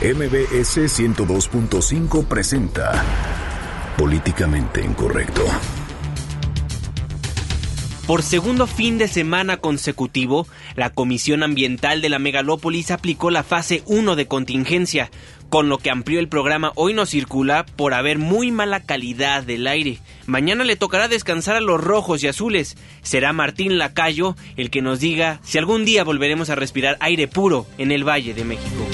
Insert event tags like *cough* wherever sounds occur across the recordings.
MBS 102.5 presenta Políticamente Incorrecto. Por segundo fin de semana consecutivo, la Comisión Ambiental de la Megalópolis aplicó la fase 1 de contingencia, con lo que amplió el programa Hoy no circula por haber muy mala calidad del aire. Mañana le tocará descansar a los rojos y azules. Será Martín Lacayo el que nos diga si algún día volveremos a respirar aire puro en el Valle de México.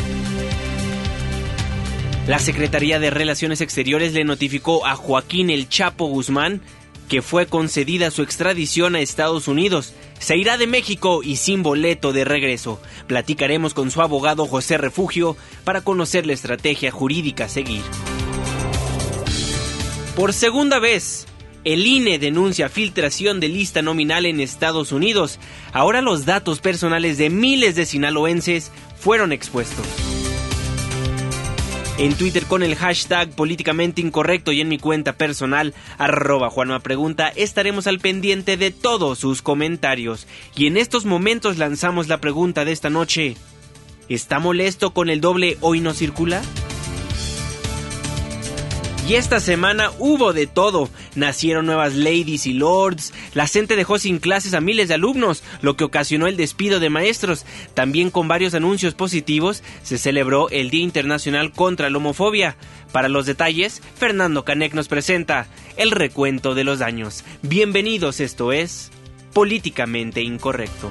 La Secretaría de Relaciones Exteriores le notificó a Joaquín El Chapo Guzmán que fue concedida su extradición a Estados Unidos. Se irá de México y sin boleto de regreso. Platicaremos con su abogado José Refugio para conocer la estrategia jurídica a seguir. Por segunda vez, el INE denuncia filtración de lista nominal en Estados Unidos. Ahora los datos personales de miles de sinaloenses fueron expuestos en Twitter con el hashtag políticamente incorrecto y en mi cuenta personal arroba Juanma Pregunta estaremos al pendiente de todos sus comentarios. Y en estos momentos lanzamos la pregunta de esta noche. ¿Está molesto con el doble hoy no circula? Y esta semana hubo de todo. Nacieron nuevas ladies y lords, la gente dejó sin clases a miles de alumnos, lo que ocasionó el despido de maestros. También con varios anuncios positivos se celebró el Día Internacional contra la Homofobia. Para los detalles, Fernando Canek nos presenta el recuento de los daños. Bienvenidos, esto es Políticamente Incorrecto.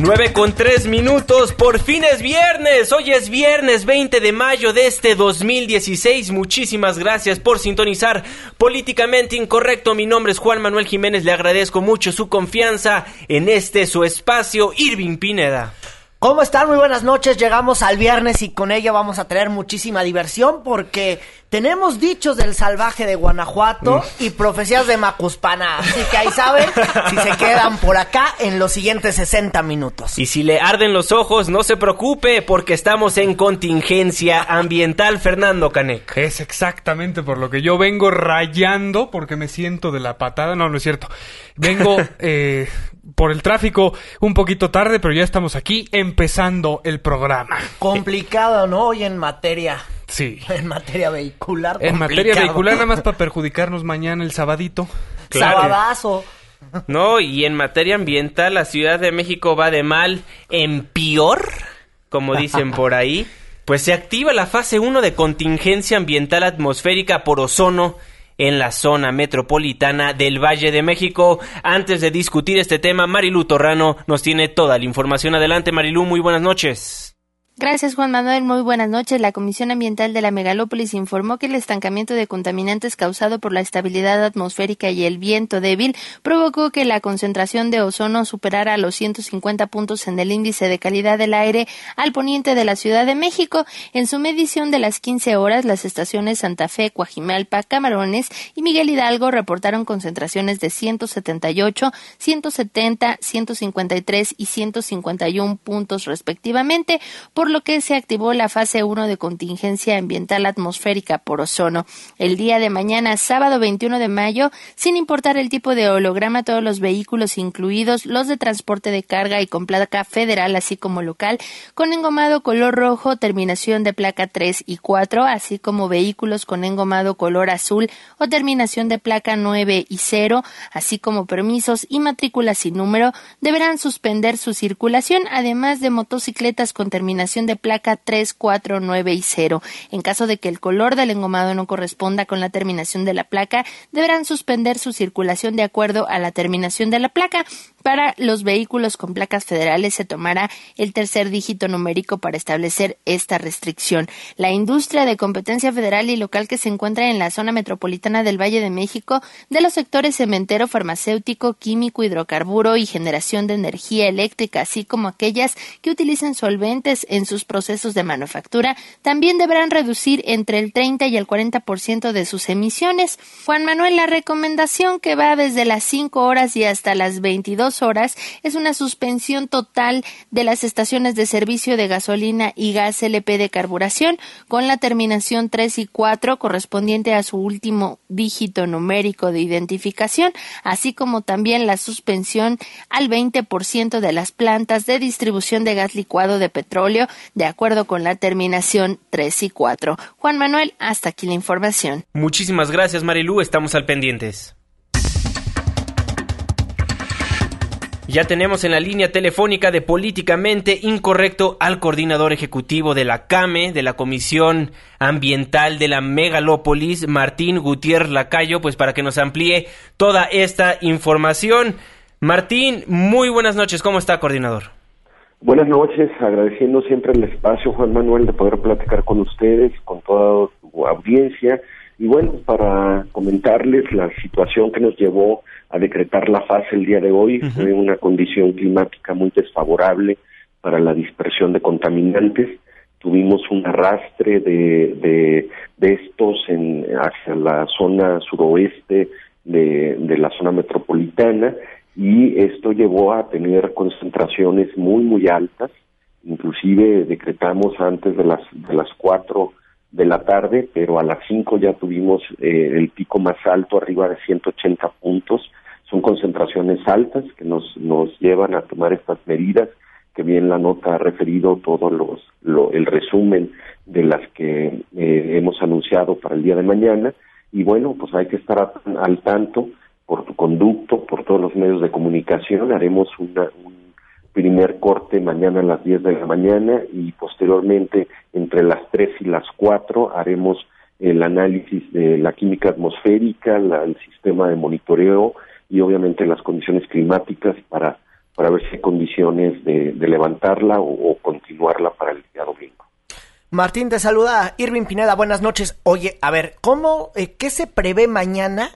9 con 3 minutos, por fin es viernes, hoy es viernes 20 de mayo de este 2016, muchísimas gracias por sintonizar Políticamente Incorrecto, mi nombre es Juan Manuel Jiménez, le agradezco mucho su confianza en este su espacio, Irving Pineda. ¿Cómo están? Muy buenas noches. Llegamos al viernes y con ella vamos a tener muchísima diversión porque tenemos dichos del salvaje de Guanajuato y profecías de Macuspana. Así que ahí saben si se quedan por acá en los siguientes 60 minutos. Y si le arden los ojos, no se preocupe porque estamos en contingencia ambiental, Fernando Canek. Es exactamente por lo que yo vengo rayando porque me siento de la patada. No, no es cierto. Vengo *laughs* eh, por el tráfico un poquito tarde, pero ya estamos aquí empezando el programa. Complicado, ¿no? Hoy en materia. Sí. En materia vehicular. En materia vehicular, nada más para *laughs* perjudicarnos mañana el sabadito. Sabadazo. No, y en materia ambiental, la Ciudad de México va de mal en peor, como dicen *laughs* por ahí. Pues se activa la fase 1 de contingencia ambiental atmosférica por ozono en la zona metropolitana del Valle de México. Antes de discutir este tema, Marilu Torrano nos tiene toda la información. Adelante, Marilu, muy buenas noches. Gracias, Juan Manuel. Muy buenas noches. La Comisión Ambiental de la Megalópolis informó que el estancamiento de contaminantes causado por la estabilidad atmosférica y el viento débil provocó que la concentración de ozono superara los 150 puntos en el índice de calidad del aire al poniente de la Ciudad de México. En su medición de las 15 horas, las estaciones Santa Fe, Coajimalpa, Camarones y Miguel Hidalgo reportaron concentraciones de 178, 170, 153 y 151 puntos respectivamente, por lo que se activó la fase 1 de contingencia ambiental atmosférica por ozono. El día de mañana, sábado 21 de mayo, sin importar el tipo de holograma, todos los vehículos, incluidos los de transporte de carga y con placa federal, así como local, con engomado color rojo, terminación de placa 3 y 4, así como vehículos con engomado color azul o terminación de placa 9 y 0, así como permisos y matrículas sin número, deberán suspender su circulación, además de motocicletas con terminación de placa 3, 4, 9 y 0. En caso de que el color del engomado no corresponda con la terminación de la placa, deberán suspender su circulación de acuerdo a la terminación de la placa. Para los vehículos con placas federales se tomará el tercer dígito numérico para establecer esta restricción. La industria de competencia federal y local que se encuentra en la zona metropolitana del Valle de México de los sectores cementero, farmacéutico, químico, hidrocarburo y generación de energía eléctrica, así como aquellas que utilizan solventes en en sus procesos de manufactura, también deberán reducir entre el 30 y el 40% de sus emisiones. Juan Manuel, la recomendación que va desde las 5 horas y hasta las 22 horas es una suspensión total de las estaciones de servicio de gasolina y gas LP de carburación con la terminación 3 y 4 correspondiente a su último dígito numérico de identificación, así como también la suspensión al 20% de las plantas de distribución de gas licuado de petróleo, de acuerdo con la terminación 3 y 4. Juan Manuel, hasta aquí la información. Muchísimas gracias, Marilu. Estamos al pendientes. Ya tenemos en la línea telefónica de Políticamente Incorrecto al coordinador ejecutivo de la CAME, de la Comisión Ambiental de la Megalópolis, Martín Gutiérrez Lacayo, pues para que nos amplíe toda esta información. Martín, muy buenas noches. ¿Cómo está, coordinador? Buenas noches, agradeciendo siempre el espacio, Juan Manuel, de poder platicar con ustedes, con toda tu audiencia. Y bueno, para comentarles la situación que nos llevó a decretar la fase el día de hoy. Fue una condición climática muy desfavorable para la dispersión de contaminantes. Tuvimos un arrastre de, de, estos en, hacia la zona suroeste de, de la zona metropolitana y esto llevó a tener concentraciones muy, muy altas. Inclusive decretamos antes de las, de las cuatro de la tarde, pero a las cinco ya tuvimos eh, el pico más alto, arriba de 180 puntos, son concentraciones altas que nos, nos llevan a tomar estas medidas, que bien la nota ha referido todo los, lo, el resumen de las que eh, hemos anunciado para el día de mañana. Y bueno, pues hay que estar al tanto por tu conducto, por todos los medios de comunicación. Haremos una, un primer corte mañana a las 10 de la mañana y posteriormente entre las 3 y las 4 haremos el análisis de la química atmosférica, la, el sistema de monitoreo y obviamente las condiciones climáticas para, para ver si hay condiciones de, levantarla o, continuarla para el día domingo. Martín, te saluda Irving Pineda, buenas noches. Oye, a ver, ¿cómo, eh, qué se prevé mañana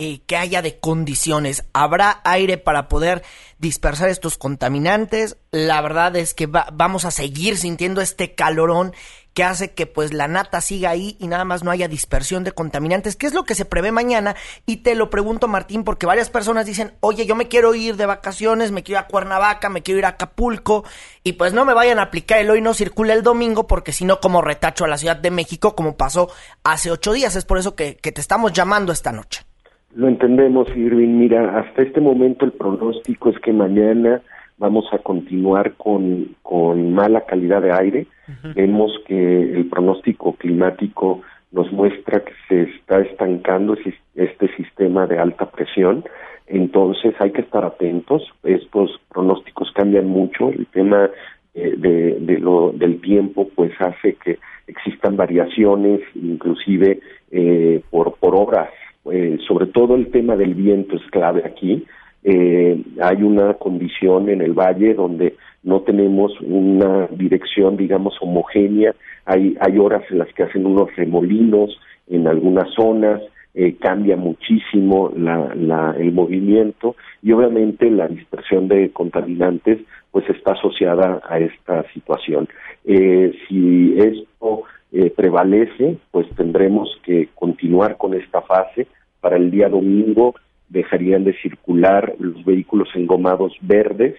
eh, que haya de condiciones? ¿Habrá aire para poder dispersar estos contaminantes? La verdad es que vamos a seguir sintiendo este calorón que hace que pues la nata siga ahí y nada más no haya dispersión de contaminantes. ¿Qué es lo que se prevé mañana? Y te lo pregunto, Martín, porque varias personas dicen, oye, yo me quiero ir de vacaciones, me quiero ir a Cuernavaca, me quiero ir a Acapulco, y pues no me vayan a aplicar el hoy no circula el domingo, porque si no, como retacho a la Ciudad de México, como pasó hace ocho días. Es por eso que, que te estamos llamando esta noche. Lo entendemos, Irving. Mira, hasta este momento el pronóstico es que mañana vamos a continuar con, con mala calidad de aire. Vemos que el pronóstico climático nos muestra que se está estancando este sistema de alta presión. Entonces hay que estar atentos. Estos pronósticos cambian mucho. El tema eh, de, de lo, del tiempo pues hace que existan variaciones, inclusive eh, por, por horas. Eh, sobre todo el tema del viento es clave aquí eh, hay una condición en el valle donde no tenemos una dirección, digamos, homogénea, hay, hay horas en las que hacen unos remolinos en algunas zonas, eh, cambia muchísimo la, la, el movimiento y obviamente la dispersión de contaminantes pues está asociada a esta situación. Eh, si esto eh, prevalece, pues tendremos que continuar con esta fase para el día domingo dejarían de circular los vehículos engomados verdes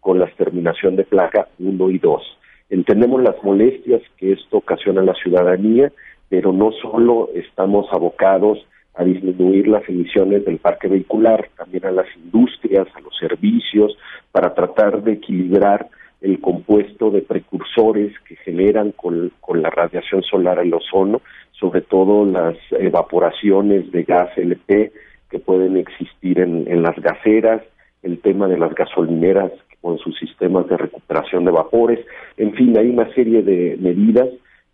con la terminación de placa 1 y 2. Entendemos las molestias que esto ocasiona a la ciudadanía, pero no solo estamos abocados a disminuir las emisiones del parque vehicular, también a las industrias, a los servicios, para tratar de equilibrar el compuesto de precursores que generan con, con la radiación solar el ozono, sobre todo las evaporaciones de gas LP, que pueden existir en, en las gaseras, el tema de las gasolineras con sus sistemas de recuperación de vapores, en fin, hay una serie de medidas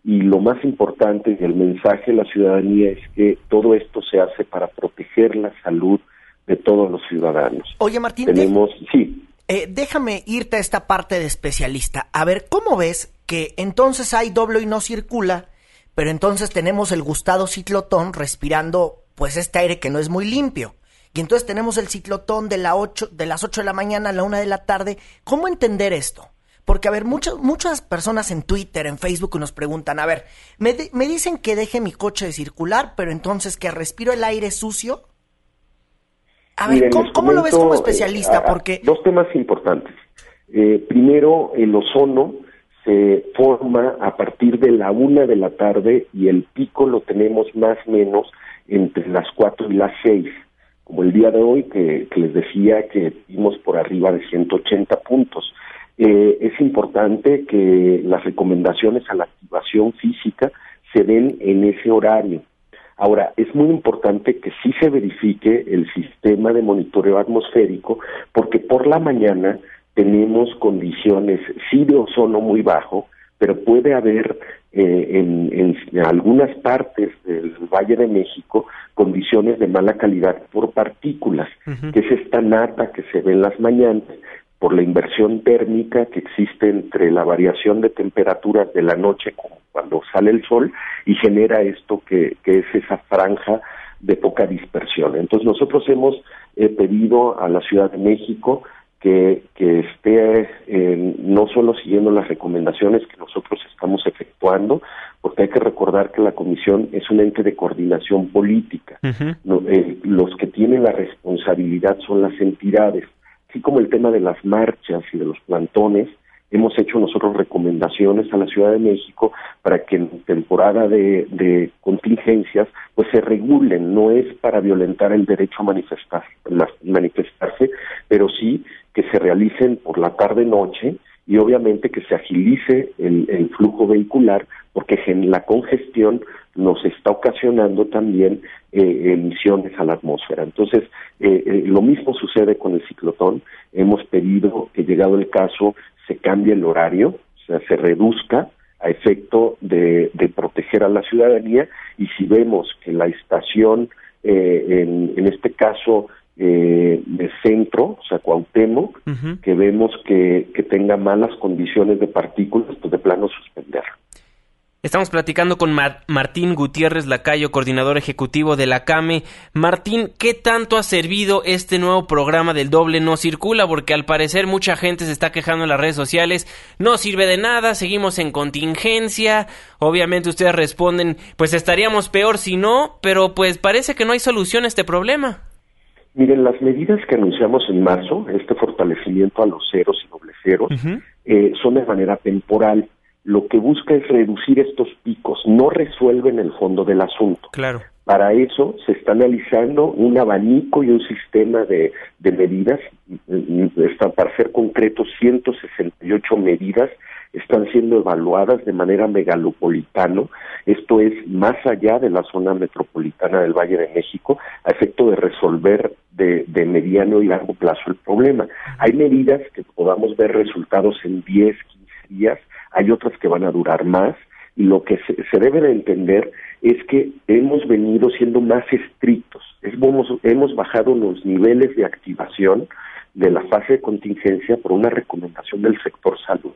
y lo más importante y el mensaje de la ciudadanía es que todo esto se hace para proteger la salud de todos los ciudadanos. Oye, Martín, tenemos, sí. Eh, déjame irte a esta parte de especialista. A ver, ¿cómo ves que entonces hay doble y no circula, pero entonces tenemos el gustado ciclotón respirando pues este aire que no es muy limpio. Y entonces tenemos el ciclotón de, la ocho, de las 8 de la mañana a la 1 de la tarde. ¿Cómo entender esto? Porque, a ver, muchas, muchas personas en Twitter, en Facebook nos preguntan, a ver, me, me dicen que deje mi coche de circular, pero entonces que respiro el aire sucio. A ver, ¿cómo, lo ves como especialista? Eh, Porque... Dos temas importantes. Eh, primero, el ozono se forma a partir de la una de la tarde y el pico lo tenemos más o menos entre las cuatro y las seis, como el día de hoy que, les decía que vimos por arriba de 180 puntos. Eh, es importante que las recomendaciones a la activación física se den en ese horario. Ahora, es muy importante que sí se verifique el sistema de monitoreo atmosférico, porque por la mañana tenemos condiciones, sí de ozono muy bajo, pero puede haber eh, en, algunas partes del Valle de México condiciones de mala calidad por partículas, que es esta nata que se ve en las mañanas, por la inversión térmica que existe entre la variación de temperaturas de la noche cuando sale el sol y genera esto que, es esa franja de poca dispersión. Entonces nosotros hemos eh, pedido a la Ciudad de México que, que esté eh, no solo siguiendo las recomendaciones que nosotros estamos efectuando, porque hay que recordar que la comisión es un ente de coordinación política. Eh, los que tienen la responsabilidad son las entidades, así como el tema de las marchas y de los plantones, hemos hecho nosotros recomendaciones a la Ciudad de México para que en temporada de, de contingencias pues se regulen, no es para violentar el derecho a manifestar, manifestarse, pero sí que se realicen por la tarde-noche y obviamente que se agilice el, flujo vehicular porque la congestión nos está ocasionando también eh, emisiones a la atmósfera. Entonces, eh, eh, lo mismo sucede con el ciclotón. Hemos pedido que llegado el caso se cambie el horario, o sea, se reduzca a efecto de, proteger a la ciudadanía y si vemos que la estación, en, en este caso, eh, de centro, o sea, Cuauhtémoc, que vemos que, que tenga malas condiciones de partículas, pues de plano suspender. Estamos platicando con Martín Gutiérrez Lacayo, coordinador ejecutivo de la CAME. Martín, ¿qué tanto ha servido este nuevo programa del doble no circula? Porque al parecer mucha gente se está quejando en las redes sociales. No sirve de nada, seguimos en contingencia. Obviamente ustedes responden, pues estaríamos peor si no, pero pues parece que no hay solución a este problema. Miren, las medidas que anunciamos en marzo, este fortalecimiento a los ceros y doble ceros, eh, son de manera temporal. Lo que busca es reducir estos picos, no resuelven el fondo del asunto. Claro. Para eso se está analizando un abanico y un sistema de, de medidas, para ser concretos, 168 medidas están siendo evaluadas de manera megalopolitano, esto es más allá de la zona metropolitana del Valle de México, a efecto de resolver de, mediano y largo plazo el problema. Hay medidas que podamos ver resultados en 10, 15 días, hay otras que van a durar más, y lo que se, debe de entender es que hemos venido siendo más estrictos, hemos, hemos bajado los niveles de activación de la fase de contingencia por una recomendación del sector salud.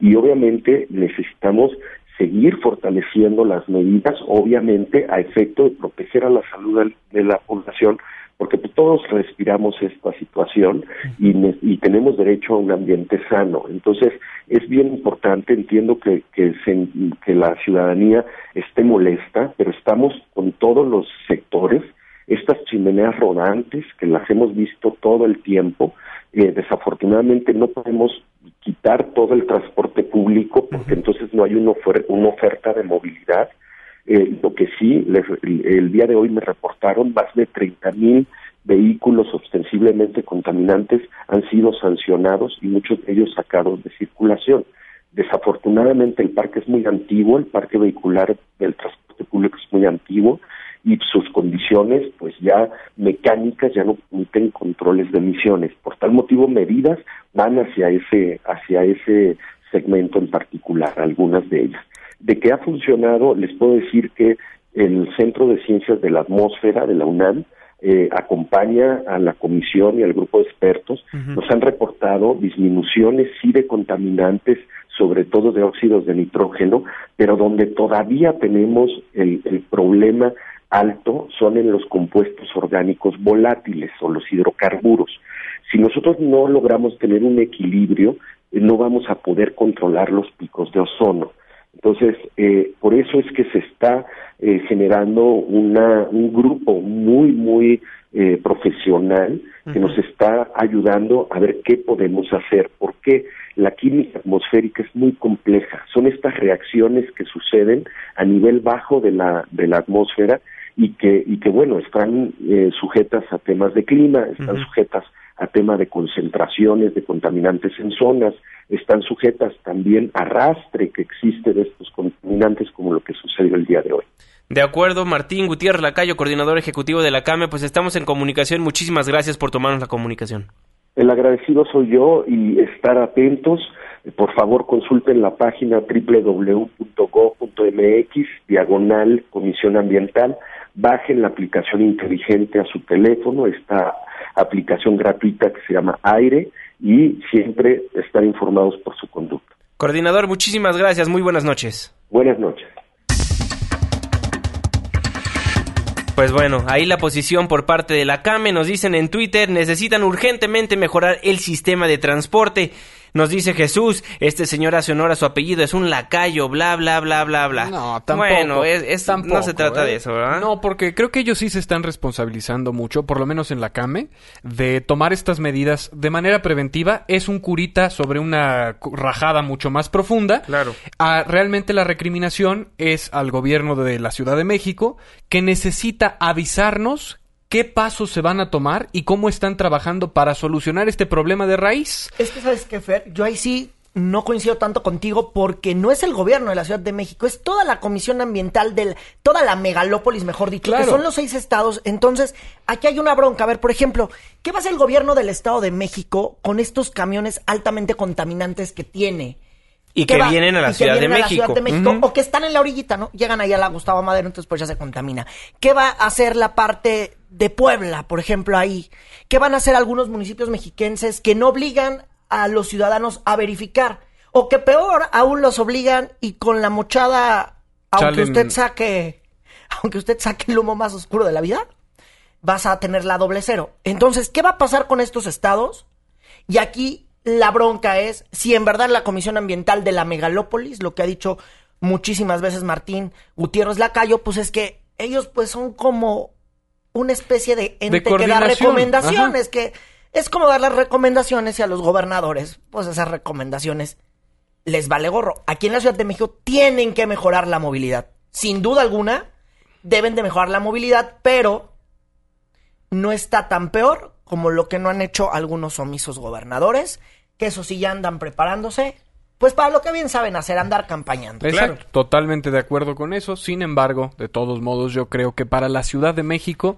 Y obviamente necesitamos seguir fortaleciendo las medidas, obviamente a efecto de proteger a la salud de la población, porque pues, todos respiramos esta situación y, y, tenemos derecho a un ambiente sano. Entonces, es bien importante, entiendo que, que, que la ciudadanía esté molesta, pero estamos con todos los sectores, estas chimeneas rodantes que las hemos visto todo el tiempo, eh, desafortunadamente no podemos quitar todo el transporte público porque entonces no hay una, oferta de movilidad. Eh, lo que sí, el, día de hoy me reportaron más de 30 mil vehículos ostensiblemente contaminantes han sido sancionados y muchos de ellos sacados de circulación. Desafortunadamente el parque es muy antiguo, el parque vehicular del transporte público es muy antiguo y sus condiciones pues ya mecánicas ya no permiten controles de emisiones. Por tal motivo medidas van hacia ese hacia ese segmento en particular, algunas de ellas. De que ha funcionado, les puedo decir que el Centro de Ciencias de la Atmósfera de la UNAM eh, acompaña a la comisión y al grupo de expertos, nos han reportado disminuciones sí de contaminantes, sobre todo de óxidos de nitrógeno, pero donde todavía tenemos el, el problema alto son en los compuestos orgánicos volátiles o los hidrocarburos. Si nosotros no logramos tener un equilibrio, no vamos a poder controlar los picos de ozono. Entonces, eh, por eso es que se está eh, generando una, un grupo muy, muy eh, profesional que nos está ayudando a ver qué podemos hacer, porque la química atmosférica es muy compleja. Son estas reacciones que suceden a nivel bajo de la, de la atmósfera y que, y que bueno, están sujetas a temas de clima, están sujetas a tema de concentraciones de contaminantes en zonas, están sujetas también a rastre que existe de estos contaminantes como lo que sucedió el día de hoy. De acuerdo, Martín Gutiérrez Lacayo, coordinador ejecutivo de la CAME, pues estamos en comunicación. Muchísimas gracias por tomarnos la comunicación. El agradecido soy yo y estar atentos. Por favor, consulten la página www.go.mx, diagonal Comisión Ambiental. Bajen la aplicación inteligente a su teléfono, esta aplicación gratuita que se llama Aire y siempre estar informados por su conducta. Coordinador, muchísimas gracias. Muy buenas noches. Buenas noches. Pues bueno, ahí la posición por parte de la CAME. Nos dicen en Twitter, necesitan urgentemente mejorar el sistema de transporte. Nos dice Jesús, este señor hace honor a su apellido, es un lacayo, bla, bla, bla, bla, bla. No, tampoco. Bueno, es, no se trata de ¿eh? eso, ¿verdad? No, porque creo que ellos sí se están responsabilizando mucho, por lo menos en la CAME, de tomar estas medidas de manera preventiva. Es un curita sobre una rajada mucho más profunda. Claro. Ah, realmente la recriminación es al gobierno de la Ciudad de México, que necesita avisarnos qué pasos se van a tomar y cómo están trabajando para solucionar este problema de raíz. Es que, ¿sabes qué, Fer? Yo ahí sí no coincido tanto contigo porque no es el gobierno de la Ciudad de México, es toda la comisión ambiental de toda la megalópolis, mejor dicho, que son los seis estados. Entonces, aquí hay una bronca. A ver, por ejemplo, ¿qué va a hacer el gobierno del Estado de México con estos camiones altamente contaminantes que tiene? Y que, vienen a la, Ciudad, de México. O que están en la orillita, ¿no? Llegan ahí a la Gustavo Madero, entonces pues ya se contamina. ¿Qué va a hacer la parte de Puebla, por ejemplo, ahí? ¿Qué van a hacer algunos municipios mexiquenses que no obligan a los ciudadanos a verificar? O que peor, aún los obligan y con la mochada, aunque usted saque, *laughs* aunque usted saque el humo más oscuro de la vida, vas a tener la doble cero. Entonces, ¿qué va a pasar con estos estados? Y aquí la bronca es si en verdad la Comisión Ambiental de la Megalópolis, lo que ha dicho muchísimas veces Martín Gutiérrez Lacayo, pues es que ellos pues son como una especie de ente que da recomendaciones, que es como dar las recomendaciones y a los gobernadores, pues esas recomendaciones les vale gorro. Aquí en la Ciudad de México tienen que mejorar la movilidad. Sin duda alguna, deben de mejorar la movilidad, pero no está tan peor como lo que no han hecho algunos omisos gobernadores, que eso sí ya andan preparándose, pues para lo que bien saben hacer, andar campañando. Claro. Totalmente de acuerdo con eso. Sin embargo, de todos modos, yo creo que para la Ciudad de México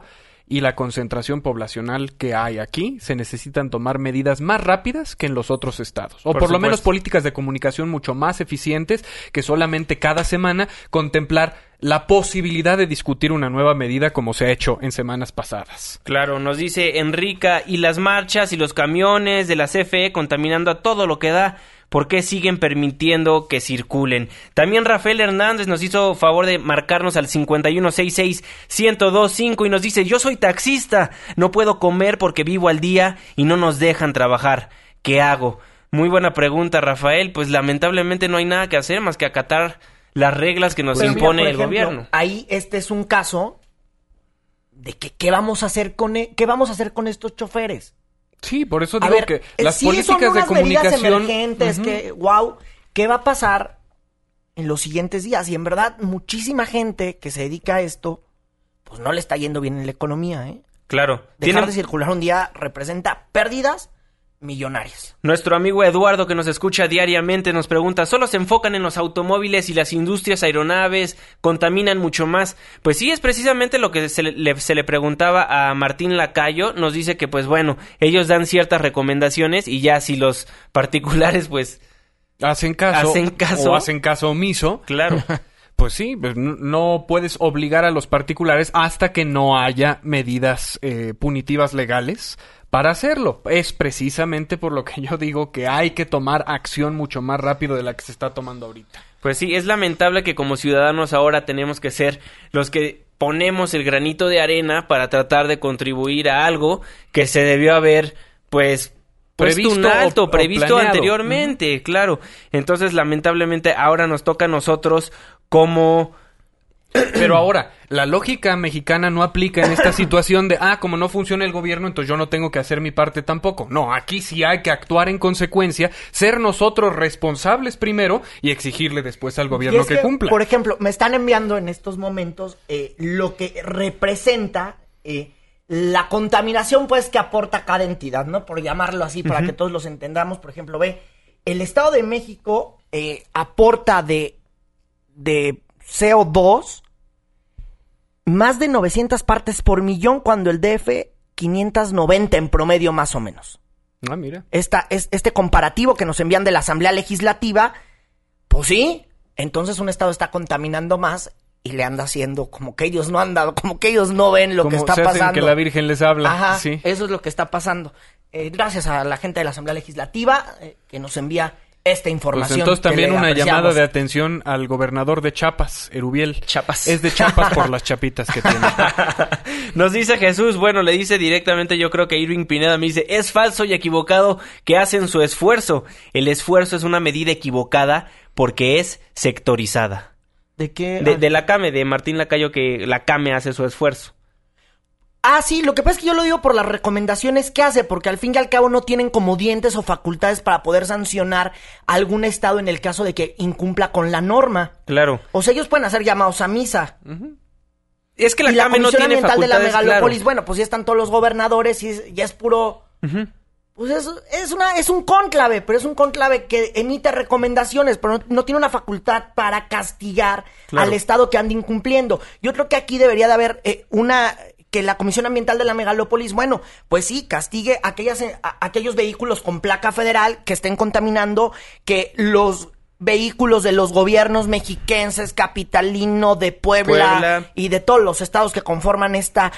y la concentración poblacional que hay aquí, se necesitan tomar medidas más rápidas que en los otros estados. O por, lo menos políticas de comunicación mucho más eficientes que solamente cada semana contemplar la posibilidad de discutir una nueva medida como se ha hecho en semanas pasadas. Claro, nos dice Enrica, y las marchas y los camiones de la CFE contaminando a todo lo que da. ¿Por qué siguen permitiendo que circulen? También Rafael Hernández nos hizo favor de marcarnos al 5166-1025 y nos dice, yo soy taxista, no puedo comer porque vivo al día y no nos dejan trabajar. ¿Qué hago? Muy buena pregunta, Rafael. Pues lamentablemente no hay nada que hacer más que acatar las reglas que nos impone el gobierno. Ahí este es un caso de que qué vamos a hacer con e, qué vamos a hacer con estos choferes. Sí, por eso digo que las políticas de comunicación emergentes que wow, ¿qué va a pasar en los siguientes días? Y en verdad muchísima gente que se dedica a esto pues no le está yendo bien en la economía, ¿eh? Claro. Dejar de circular un día representa pérdidas millonarias. Nuestro amigo Eduardo, que nos escucha diariamente, nos pregunta, ¿solo se enfocan en los automóviles y las industrias aeronaves contaminan mucho más? Pues sí, es precisamente lo que se le, se le preguntaba a Martín Lacayo. Nos dice que, pues bueno, ellos dan ciertas recomendaciones y ya si los particulares, pues... Hacen caso, hacen caso o hacen caso omiso. Claro. *laughs* Pues sí, pues no puedes obligar a los particulares hasta que no haya medidas eh, punitivas legales para hacerlo. Es precisamente por lo que *laughs* yo digo que hay que tomar acción mucho más rápido de la que se está tomando ahorita. Pues sí, es lamentable que como ciudadanos ahora tenemos que ser los que ponemos el granito de arena para tratar de contribuir a algo que se debió haber, pues, Previsto un alto, o- o previsto anteriormente, claro. Entonces, lamentablemente, ahora nos toca a nosotros como... Pero ahora, la lógica mexicana no aplica en esta situación de, ah, como no funciona el gobierno, entonces yo no tengo que hacer mi parte tampoco. No, aquí sí hay que actuar en consecuencia, ser nosotros responsables primero y exigirle después al gobierno es que, cumpla. Por ejemplo, me están enviando en estos momentos eh, lo que representa eh, la contaminación, pues, que aporta cada entidad, ¿no? Por llamarlo así, para que todos los entendamos. Por ejemplo, ve, el Estado de México eh, aporta de, de CO2 más de 900 partes por millón, cuando el DF 590 en promedio, más o menos Ah, mira. esta, es, este comparativo que nos envían de la Asamblea Legislativa, pues sí, entonces un Estado está contaminando más y le anda haciendo como que ellos no han dado, como que ellos no ven lo Como que está se hacen pasando. que la Virgen les habla. Ajá, Sí. eso es lo que está pasando. Eh, gracias a la gente de la Asamblea Legislativa eh, que nos envía esta Pues información. entonces que también una apreciamos. llamada de atención al gobernador de Chiapas, Erubiel. Chiapas. Es de Chiapas por *laughs* las chapitas que tiene. *laughs* Nos dice Jesús, bueno, le dice directamente, yo creo que Irving Pineda me dice, es falso y equivocado que hacen su esfuerzo. El esfuerzo es una medida equivocada porque es sectorizada. ¿De qué? De, Ah. de la CAME, de Martín Lacayo, que la CAME hace su esfuerzo. Ah, sí, lo que pasa es que yo lo digo por las recomendaciones que hace, porque al fin y al cabo no tienen como dientes o facultades para poder sancionar a algún estado en el caso de que incumpla con la norma. Claro. O sea, ellos pueden hacer llamados a misa. Es que la y la CAME no Comisión tiene Ambiental de la Megalópolis, claro. bueno, pues ya están todos los gobernadores y es- ya es puro... Pues es, es, una, es un cónclave, pero es un cónclave que emite recomendaciones, pero no, no tiene una facultad para castigar Claro. al Estado que ande incumpliendo. Yo creo que aquí debería de haber eh, una que la Comisión Ambiental de la Megalópolis, bueno, pues sí, castigue aquellas, a- aquellos vehículos con placa federal que estén contaminando, que los vehículos de los gobiernos mexiquenses, capitalino, de Puebla, Puebla. y de todos los estados que conforman esta,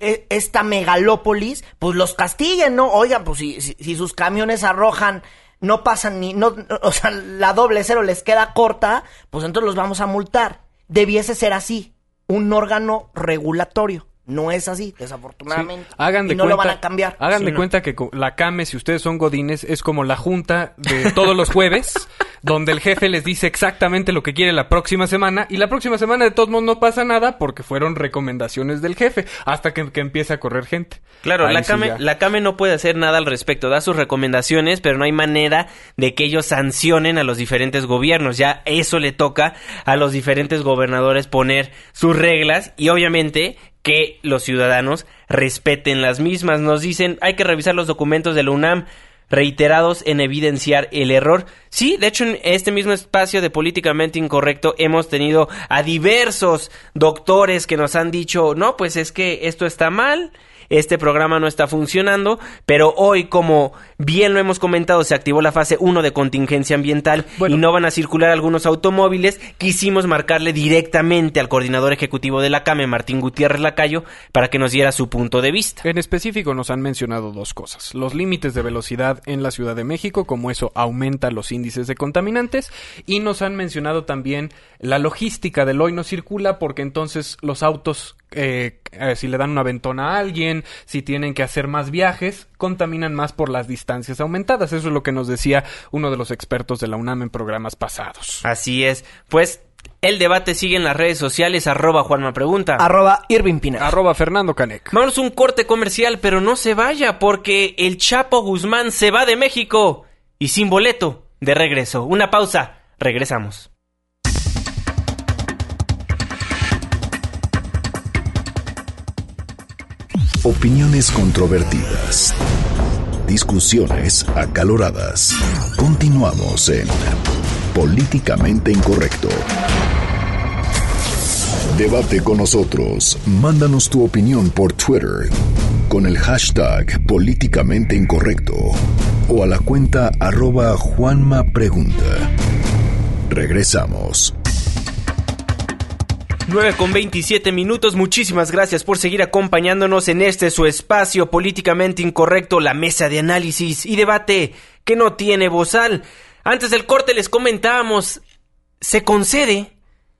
eh, esta megalópolis, pues los castiguen, ¿no? Oigan, pues si, si, si sus camiones arrojan, no pasan ni, no- o sea, la doble cero les queda corta, pues entonces los vamos a multar. Debiese ser así, un órgano regulatorio. No es así, desafortunadamente. Sí. Hagan de y no cuenta, lo van a cambiar. Hagan Sí, de no. cuenta que la CAME, si ustedes son godines, es como la junta de todos los jueves, *laughs* donde el jefe les dice exactamente lo que quiere la próxima semana, y la próxima semana de todos modos no pasa nada porque fueron recomendaciones del jefe, hasta que, que empieza a correr gente. Claro, Ahí la sí CAME, ya. la CAME no puede hacer nada al respecto, da sus recomendaciones, pero no hay manera de que ellos sancionen a los diferentes gobiernos. Ya eso le toca a los diferentes gobernadores poner sus reglas y obviamente que los ciudadanos respeten las mismas. Nos dicen, hay que revisar los documentos de la UNAM reiterados en evidenciar el error. Sí, de hecho en este mismo espacio de políticamente incorrecto hemos tenido a diversos doctores que nos han dicho, no, pues es que esto está mal, este programa no está funcionando, pero hoy, como bien lo hemos comentado, se activó la fase 1 de contingencia ambiental Bueno. y no van a circular algunos automóviles, quisimos marcarle directamente al coordinador ejecutivo de la CAME, Martín Gutiérrez Lacayo, para que nos diera su punto de vista. En específico nos han mencionado dos cosas. Los límites de velocidad en la Ciudad de México, como eso aumenta los índices de contaminantes, y nos han mencionado también la logística del hoy no circula porque entonces los autos, eh, eh, si le dan una ventona a alguien, si tienen que hacer más viajes, contaminan más por las distancias aumentadas. Eso es lo que nos decía uno de los expertos de la UNAM en programas pasados. Así es. Pues el debate sigue en las redes sociales, arroba Juanma Pregunta. Arroba Irving Pineda. Arroba Fernando Canec. Vamos a un corte comercial, pero no se vaya porque el Chapo Guzmán se va de México y sin boleto de regreso. Una pausa, regresamos. Opiniones controvertidas. Discusiones acaloradas. Continuamos en Políticamente Incorrecto. Debate con nosotros. Mándanos tu opinión por Twitter con el hashtag Políticamente Incorrecto o a la cuenta arroba Juanma Pregunta. Regresamos. 9 con 27 minutos. Muchísimas gracias por seguir acompañándonos en este su espacio políticamente incorrecto, la mesa de análisis y debate que no tiene bozal. Antes del corte les comentábamos, se concede,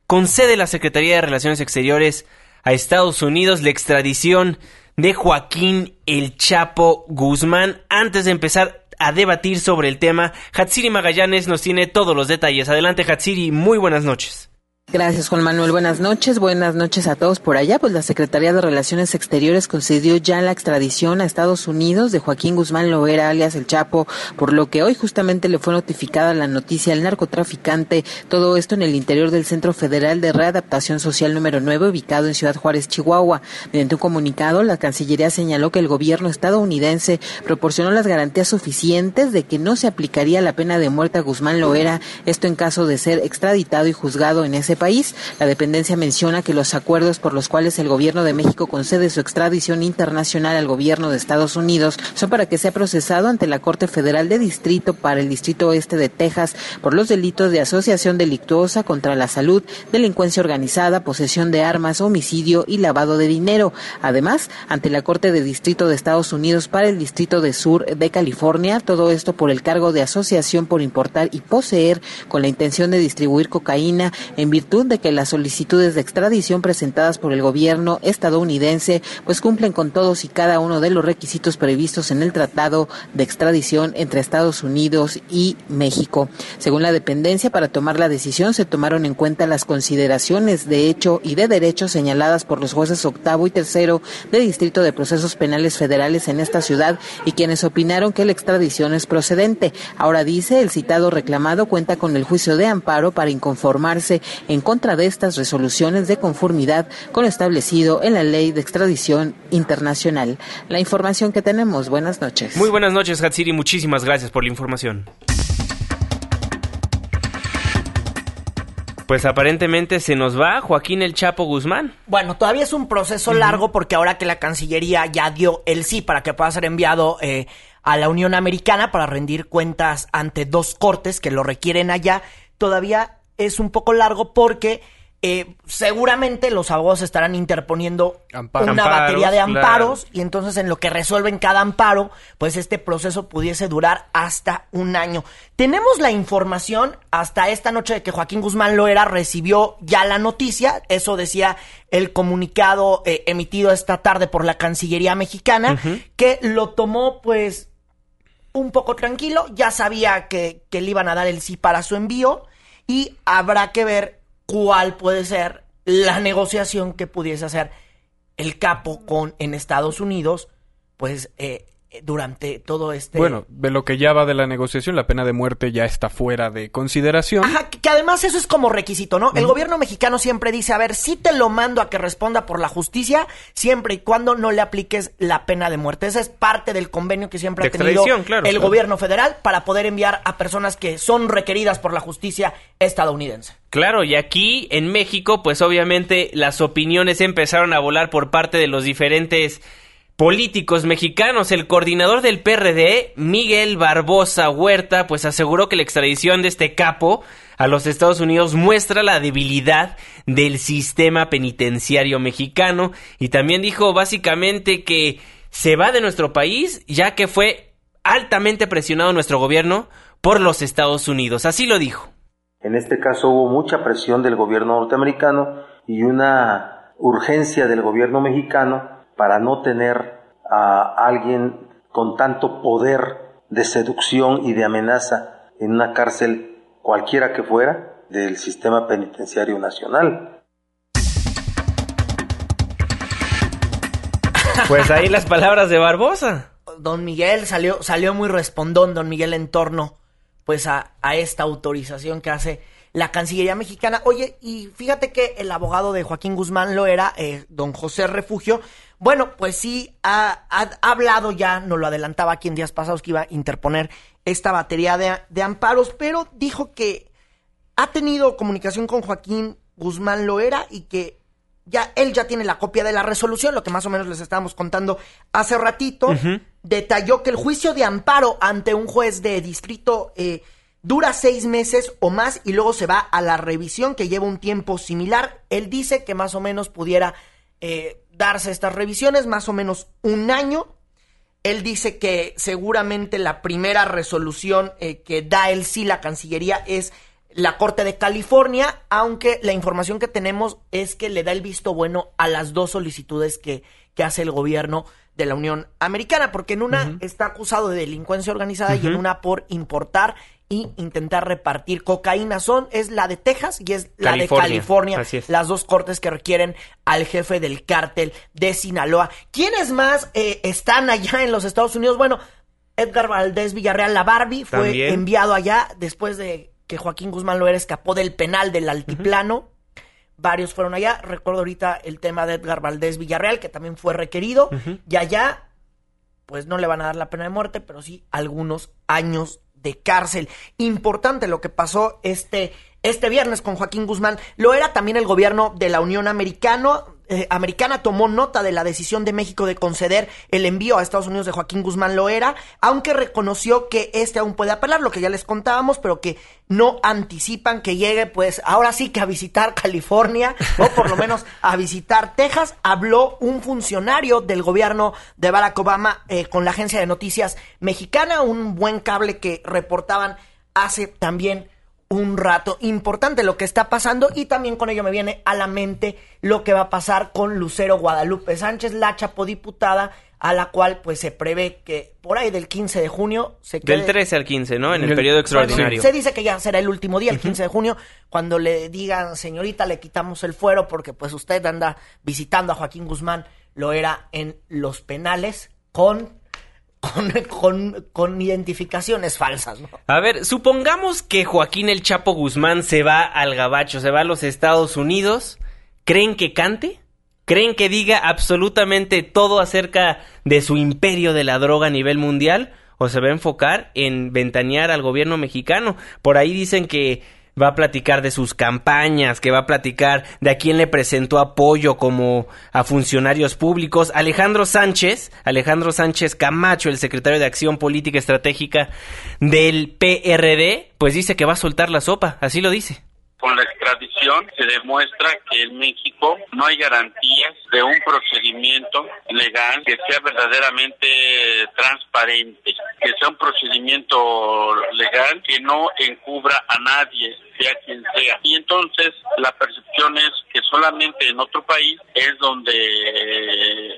concede la Secretaría de Relaciones Exteriores a Estados Unidos la extradición de Joaquín El Chapo Guzmán. Antes de empezar a debatir sobre el tema. Hatsiri Magallanes nos tiene todos los detalles. Adelante, Hatsiri, muy buenas noches. Gracias, Juan Manuel. Buenas noches. Buenas noches a todos por allá. Pues la Secretaría de Relaciones Exteriores concedió ya la extradición a Estados Unidos de Joaquín Guzmán Loera, alias El Chapo, por lo que hoy justamente le fue notificada la noticia al narcotraficante. Todo esto en el interior del Centro Federal de Readaptación Social número 9, ubicado en Ciudad Juárez, Chihuahua. Mediante un comunicado, la Cancillería señaló que el gobierno estadounidense proporcionó las garantías suficientes de que no se aplicaría la pena de muerte a Guzmán Loera, esto en caso de ser extraditado y juzgado en ese país. La dependencia menciona que los acuerdos por los cuales el gobierno de México concede su extradición internacional al gobierno de Estados Unidos son para que sea procesado ante la Corte Federal de Distrito para el Distrito Oeste de Texas por los delitos de asociación delictuosa contra la salud, delincuencia organizada, posesión de armas, homicidio y lavado de dinero. Además, ante la Corte de Distrito de Estados Unidos para el Distrito de Sur de California, todo esto por el cargo de asociación por importar y poseer con la intención de distribuir cocaína en virtud de que las solicitudes de extradición presentadas por el gobierno estadounidense pues cumplen con todos y cada uno de los requisitos previstos en el Tratado de Extradición entre Estados Unidos y México. Según la dependencia, para tomar la decisión se tomaron en cuenta las consideraciones de hecho y de derecho señaladas por los jueces octavo y tercero de Distrito de Procesos Penales Federales en esta ciudad y quienes opinaron que la extradición es procedente. Ahora dice, el citado reclamado cuenta con el juicio de amparo para inconformarse en en contra de estas resoluciones de conformidad con lo establecido en la ley de extradición internacional. La información que tenemos. Buenas noches. Muy buenas noches, Hatsiri. Muchísimas gracias por la información. Pues aparentemente se nos va Joaquín el Chapo Guzmán. Bueno, todavía es un proceso largo porque ahora que la Cancillería ya dio el sí para que pueda ser enviado eh, a la Unión Americana para rendir cuentas ante dos cortes que lo requieren allá, todavía es un poco largo porque eh, seguramente los abogados estarán interponiendo una batería de amparos y entonces en lo que resuelven cada amparo, pues este proceso pudiese durar hasta un año. Tenemos la información hasta esta noche de que Joaquín Guzmán Loera recibió ya la noticia, eso decía el comunicado eh, emitido esta tarde por la Cancillería mexicana, que lo tomó pues un poco tranquilo, ya sabía que, que le iban a dar el sí para su envío y habrá que ver cuál puede ser la negociación que pudiese hacer el capo con en Estados Unidos, pues eh, durante todo este... Bueno, de lo que ya va de la negociación, la pena de muerte ya está fuera de consideración. Ajá, que, además eso es como requisito, ¿no? El gobierno mexicano siempre dice, a ver, si te lo mando a que responda por la justicia, siempre y cuando no le apliques la pena de muerte. Esa es parte del convenio que siempre ha tenido el gobierno federal para poder enviar a personas que son requeridas por la justicia estadounidense. Claro, y aquí en México, pues obviamente las opiniones empezaron a volar por parte de los diferentes políticos mexicanos. El coordinador del PRD, Miguel Barbosa Huerta, pues aseguró que la extradición de este capo a los Estados Unidos muestra la debilidad del sistema penitenciario mexicano y también dijo básicamente que se va de nuestro país ya que fue altamente presionado nuestro gobierno por los Estados Unidos. Así lo dijo. En este caso hubo mucha presión del gobierno norteamericano y una urgencia del gobierno mexicano para no tener a alguien con tanto poder de seducción y de amenaza en una cárcel cualquiera que fuera del sistema penitenciario nacional. Pues ahí las palabras de Barbosa. Don Miguel salió, salió muy respondón, don Miguel, en torno pues a, a esta autorización que hace la Cancillería mexicana. Oye, y fíjate que el abogado de Joaquín Guzmán lo era, eh, don José Refugio. Bueno, pues sí, ha, hablado ya, nos lo adelantaba aquí en días pasados que iba a interponer esta batería de, de amparos, pero dijo que ha tenido comunicación con Joaquín Guzmán Loera y que ya él ya tiene la copia de la resolución, lo que más o menos les estábamos contando hace ratito. Detalló que el juicio de amparo ante un juez de distrito eh, dura seis meses o más y luego se va a la revisión que lleva un tiempo similar. Él dice que más o menos pudiera eh, darse estas revisiones, más o menos un año. Él dice que seguramente la primera resolución eh, que da el sí la Cancillería es la Corte de California, aunque la información que tenemos es que le da el visto bueno a las dos solicitudes que, que hace el gobierno de la Unión Americana, porque en una está acusado de delincuencia organizada y en una por importar y intentar repartir cocaína. Son, es la de Texas y es la de California. Las dos cortes que requieren al jefe del cártel de Sinaloa. ¿Quiénes más eh, están allá en los Estados Unidos? Bueno, Edgar Valdés Villarreal, la Barbie, fue enviado allá después de que Joaquín Guzmán Loera escapó del penal del altiplano. Varios fueron allá. Recuerdo ahorita el tema de Edgar Valdés Villarreal, que también fue requerido. Y allá, pues no le van a dar la pena de muerte, pero sí algunos años de cárcel. Importante lo que pasó este, este viernes con Joaquín Guzmán. Lo era también el gobierno de la Unión Americana eh, americana tomó nota de la decisión de México de conceder el envío a Estados Unidos de Joaquín Guzmán Loera, aunque reconoció que este aún puede apelar, lo que ya les contábamos, pero que no anticipan que llegue, pues ahora sí que a visitar California, o por lo *laughs* menos a visitar Texas. Habló un funcionario del gobierno de Barack Obama eh, con la agencia de noticias mexicana, un buen cable que reportaban hace también un rato. Importante lo que está pasando y también con ello me viene a la mente lo que va a pasar con Lucero Guadalupe Sánchez, la chapodiputada, a la cual pues se prevé que por ahí del 15 de junio se quede... Del 13 al 15, ¿no? En el, periodo extraordinario. Se dice que ya será el último día, el 15 de junio, cuando le digan, señorita, le quitamos el fuero porque pues usted anda visitando a Joaquín Guzmán, lo era en los penales con con, con, identificaciones falsas, ¿no? A ver, supongamos que Joaquín el Chapo Guzmán se va al gabacho, se va a los Estados Unidos. ¿Creen que cante? ¿Creen que diga absolutamente todo acerca de su imperio de la droga a nivel mundial? ¿O se va a enfocar en ventanear al gobierno mexicano? Por ahí dicen que va a platicar de sus campañas, que va a platicar de a quién le presentó apoyo como a funcionarios públicos. Alejandro Sánchez, Alejandro Sánchez Camacho, el secretario de Acción Política Estratégica del PRD, pues dice que va a soltar la sopa, así lo dice. Con la extradición se demuestra que en México no hay garantías de un procedimiento legal que sea verdaderamente transparente, que sea un procedimiento legal que no encubra a nadie, sea quien sea. Y entonces la percepción es que solamente en otro país es donde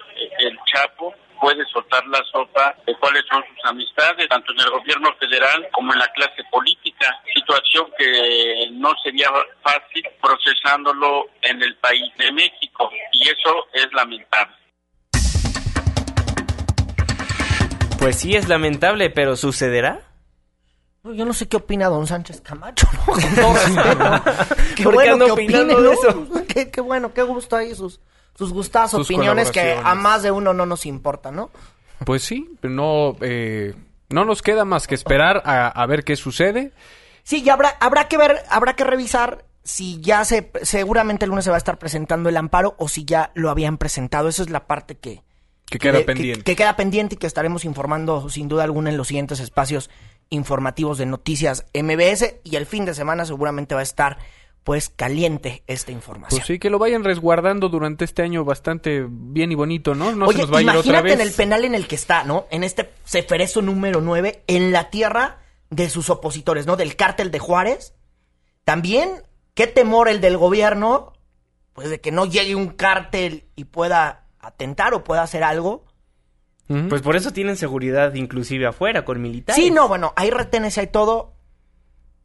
el Chapo puede soltar la sopa de cuáles son sus amistades, tanto en el gobierno federal como en la clase política, situación que no sería fácil procesándolo en el país de México y eso es lamentable. Pues sí es lamentable, pero ¿sucederá? Yo no sé qué opina don Sánchez Camacho, ¿no? *laughs* Qué bueno que opine, eso? *laughs* Qué, bueno, qué gusto ahí sus, sus gustas opiniones que a más de uno no nos importa, ¿no? Pues sí, no, eh, no nos queda más que esperar a, ver qué sucede. Sí, y habrá, habrá que ver, habrá que revisar si ya se, seguramente el lunes se va a estar presentando el amparo o si ya lo habían presentado. Esa es la parte que... Que queda pendiente. Que, queda pendiente y que estaremos informando sin duda alguna en los siguientes espacios informativos de Noticias MBS y el fin de semana seguramente va a estar pues caliente esta información. Pues sí, que lo vayan resguardando durante este año bastante bien y bonito, ¿no? No se nos va a ir otra vez. en el penal en el que está, ¿no? En este Ceferezo número 9, en la tierra de sus opositores, ¿no? Del cártel de Juárez. También, qué temor el del gobierno, pues de que no llegue un cártel y pueda atentar o pueda hacer algo. Pues por eso tienen seguridad inclusive afuera con militares. Sí, no, bueno, hay retenes, hay todo.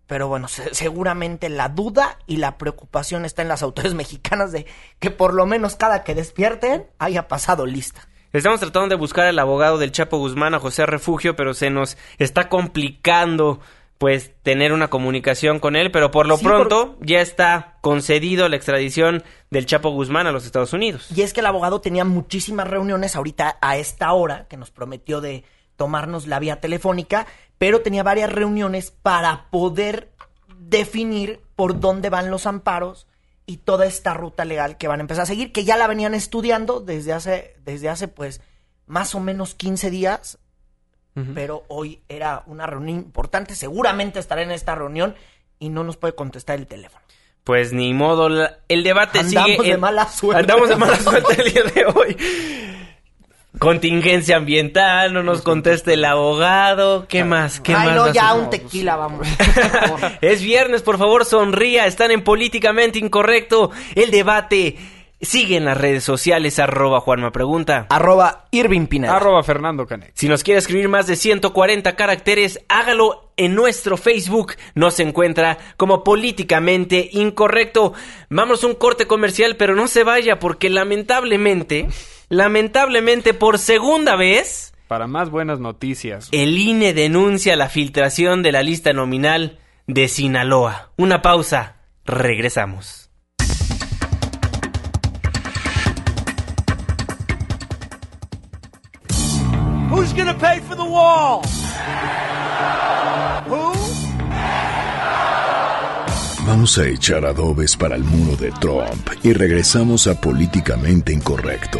Pero bueno, seguramente la duda y la preocupación está en las autoridades *laughs* mexicanas de que por lo menos cada que despierten haya pasado lista. Estamos tratando de buscar al abogado del Chapo Guzmán, a José Refugio, pero se nos está complicando pues tener una comunicación con él, pero por lo pronto ya está concedido la extradición del Chapo Guzmán a los Estados Unidos. Y es que el abogado tenía muchísimas reuniones ahorita a esta hora que nos prometió de tomarnos la vía telefónica, pero tenía varias reuniones para poder definir por dónde van los amparos y toda esta ruta legal que van a empezar a seguir, que ya la venían estudiando desde hace, desde hace pues más o menos 15 días, pero hoy era una reunión importante, seguramente estará en esta reunión y no nos puede contestar el teléfono. Pues ni modo, el debate sigue. Andamos de mala suerte. Andamos de mala suerte el día de hoy. Contingencia ambiental, no nos conteste el abogado. ¿Qué más? ¿Qué Ay, más? no, ya un tequila, vamos. *laughs* Es viernes, por favor, sonría. Están en Políticamente Incorrecto. El debate sigue en las redes sociales. Arroba Juanma Pregunta. Arroba Irving Pineda. Arroba Fernando Canek. Si nos quiere escribir más de 140 caracteres, hágalo en nuestro Facebook. Nos encuentra como políticamente incorrecto. Vamos a un corte comercial, pero no se vaya porque lamentablemente, lamentablemente por segunda vez, Para más buenas noticias. el INE denuncia la filtración de la lista nominal de Sinaloa. Una pausa. Regresamos. Who's gonna pay for the wall? Who? Vamos a echar adobes para el muro de Trump y regresamos a Políticamente Incorrecto.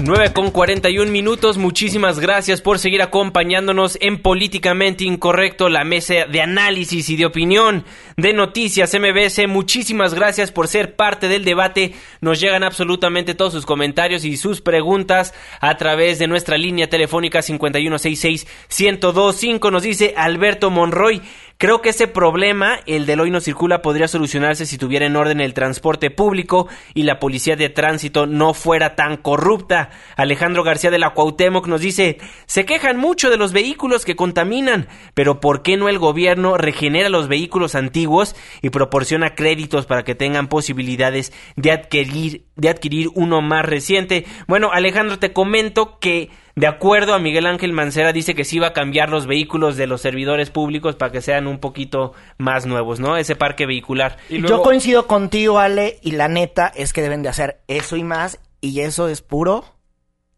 9 con 41 minutos. Muchísimas gracias por seguir acompañándonos en Políticamente Incorrecto, la mesa de análisis y de opinión de Noticias MBS. Muchísimas gracias por ser parte del debate. Nos llegan absolutamente todos sus comentarios y sus preguntas a través de nuestra línea telefónica 5166-1025. Nos dice Alberto Monroy. Creo que ese problema, el del hoy no circula, podría solucionarse si tuviera en orden el transporte público y la policía de tránsito no fuera tan corrupta. Alejandro García de la Cuauhtémoc nos dice, se quejan mucho de los vehículos que contaminan, pero ¿por qué no el gobierno regenera los vehículos antiguos y proporciona créditos para que tengan posibilidades de adquirir, de adquirir uno más reciente? Bueno, Alejandro, te comento que de acuerdo a Miguel Ángel Mancera, dice que sí va a cambiar los vehículos de los servidores públicos para que sean un poquito más nuevos, ¿no? Ese parque vehicular. Y Yo coincido contigo, Ale, y la neta es que deben de hacer eso y más, y eso es puro,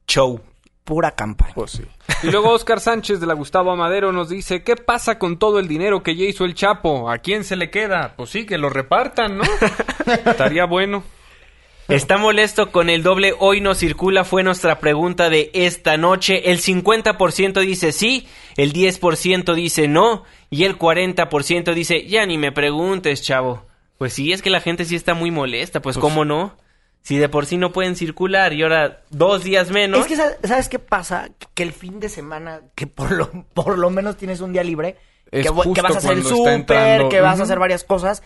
Show. pura campaña. Pues sí. Y luego Oscar Sánchez de la Gustavo Amadero nos dice, ¿qué pasa con todo el dinero que ya hizo el Chapo? ¿A quién se le queda? Pues sí, que lo repartan, ¿no? *laughs* Estaría bueno. Está molesto con el doble hoy no circula fue nuestra pregunta de esta noche. El 50% dice sí, el 10% dice no y el 40% dice ya ni me preguntes, chavo. Pues sí, es que la gente sí está muy molesta, pues, ¿cómo no? Si de por sí no pueden circular y ahora dos días menos. Es que, ¿sabes- ¿sabes qué pasa? Que el fin de semana, que por lo, por lo menos tienes un día libre, Es que, vas a hacer el súper, que vas a hacer varias cosas,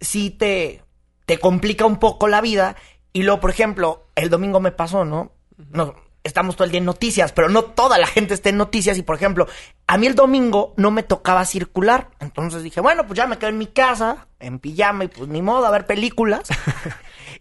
sí te, te complica un poco la vida. Y luego, por ejemplo, el domingo me pasó, ¿no? No, estamos todo el día en noticias, pero no toda la gente está en noticias. Y, por ejemplo, a mí el domingo no me tocaba circular. Entonces dije, bueno, pues ya me quedo en mi casa, en pijama, y pues ni modo, a ver películas. *laughs*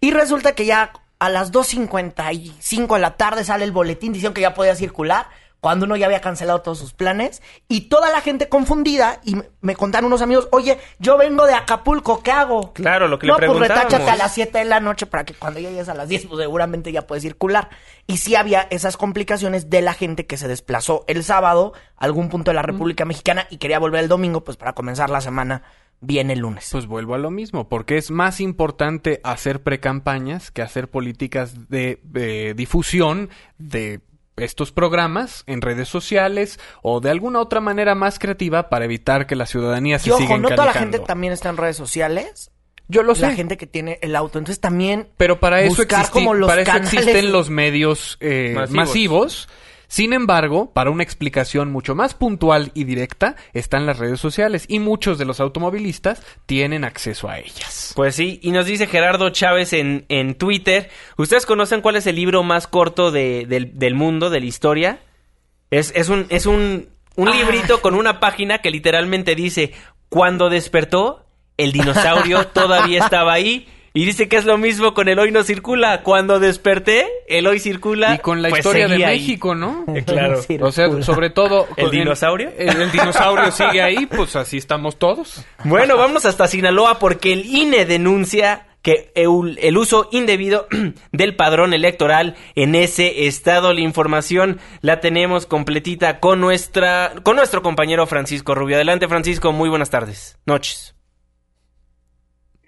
Y resulta que ya a las 2.55 de la tarde sale el boletín diciendo que ya podía circular, cuando uno ya había cancelado todos sus planes. Y toda la gente confundida, y me- contaron unos amigos, oye, yo vengo de Acapulco, ¿qué hago? Claro, lo que le no, pues preguntábamos. retáchate a las 7 de la noche para que cuando llegues a las 10, pues seguramente ya puedes circular. Y sí había esas complicaciones de la gente que se desplazó el sábado a algún punto de la República Mexicana y quería volver el domingo, pues para comenzar la semana bien el lunes. Pues vuelvo a lo mismo, porque es más importante hacer precampañas que hacer políticas de, de difusión de estos programas en redes sociales o de alguna otra manera más creativa para evitar que la ciudadanía se y siga ojo, no toda la gente también está en redes sociales. Yo lo sé. La gente que tiene el auto. Entonces también. Pero para eso, buscar como los para eso existen los medios eh, Masivos. masivos. Sin embargo, para una explicación mucho más puntual y directa, están las redes sociales y muchos de los automovilistas tienen acceso a ellas. Pues sí, y nos dice Gerardo Chávez en, en Twitter, ¿ustedes conocen cuál es el libro más corto de- del, del mundo, de la historia? Es, es un, es un, un librito con una página que literalmente dice, cuando despertó, el dinosaurio *laughs* todavía estaba ahí. Y dice que es lo mismo con el hoy no circula. Cuando desperté, el hoy circula. Y con la pues historia de ahí. México, ¿no? Eh, *laughs* claro. *laughs* O sea, sobre todo... ¿El dinosaurio? El, el dinosaurio sigue ahí, pues así estamos todos. *laughs* Bueno, vamos hasta Sinaloa porque el INE denuncia que el, el uso indebido *clears throat* del padrón electoral en ese estado. La información la tenemos completita con nuestra, con nuestro compañero Francisco Rubio. Adelante, Francisco. Muy buenas tardes. Noches.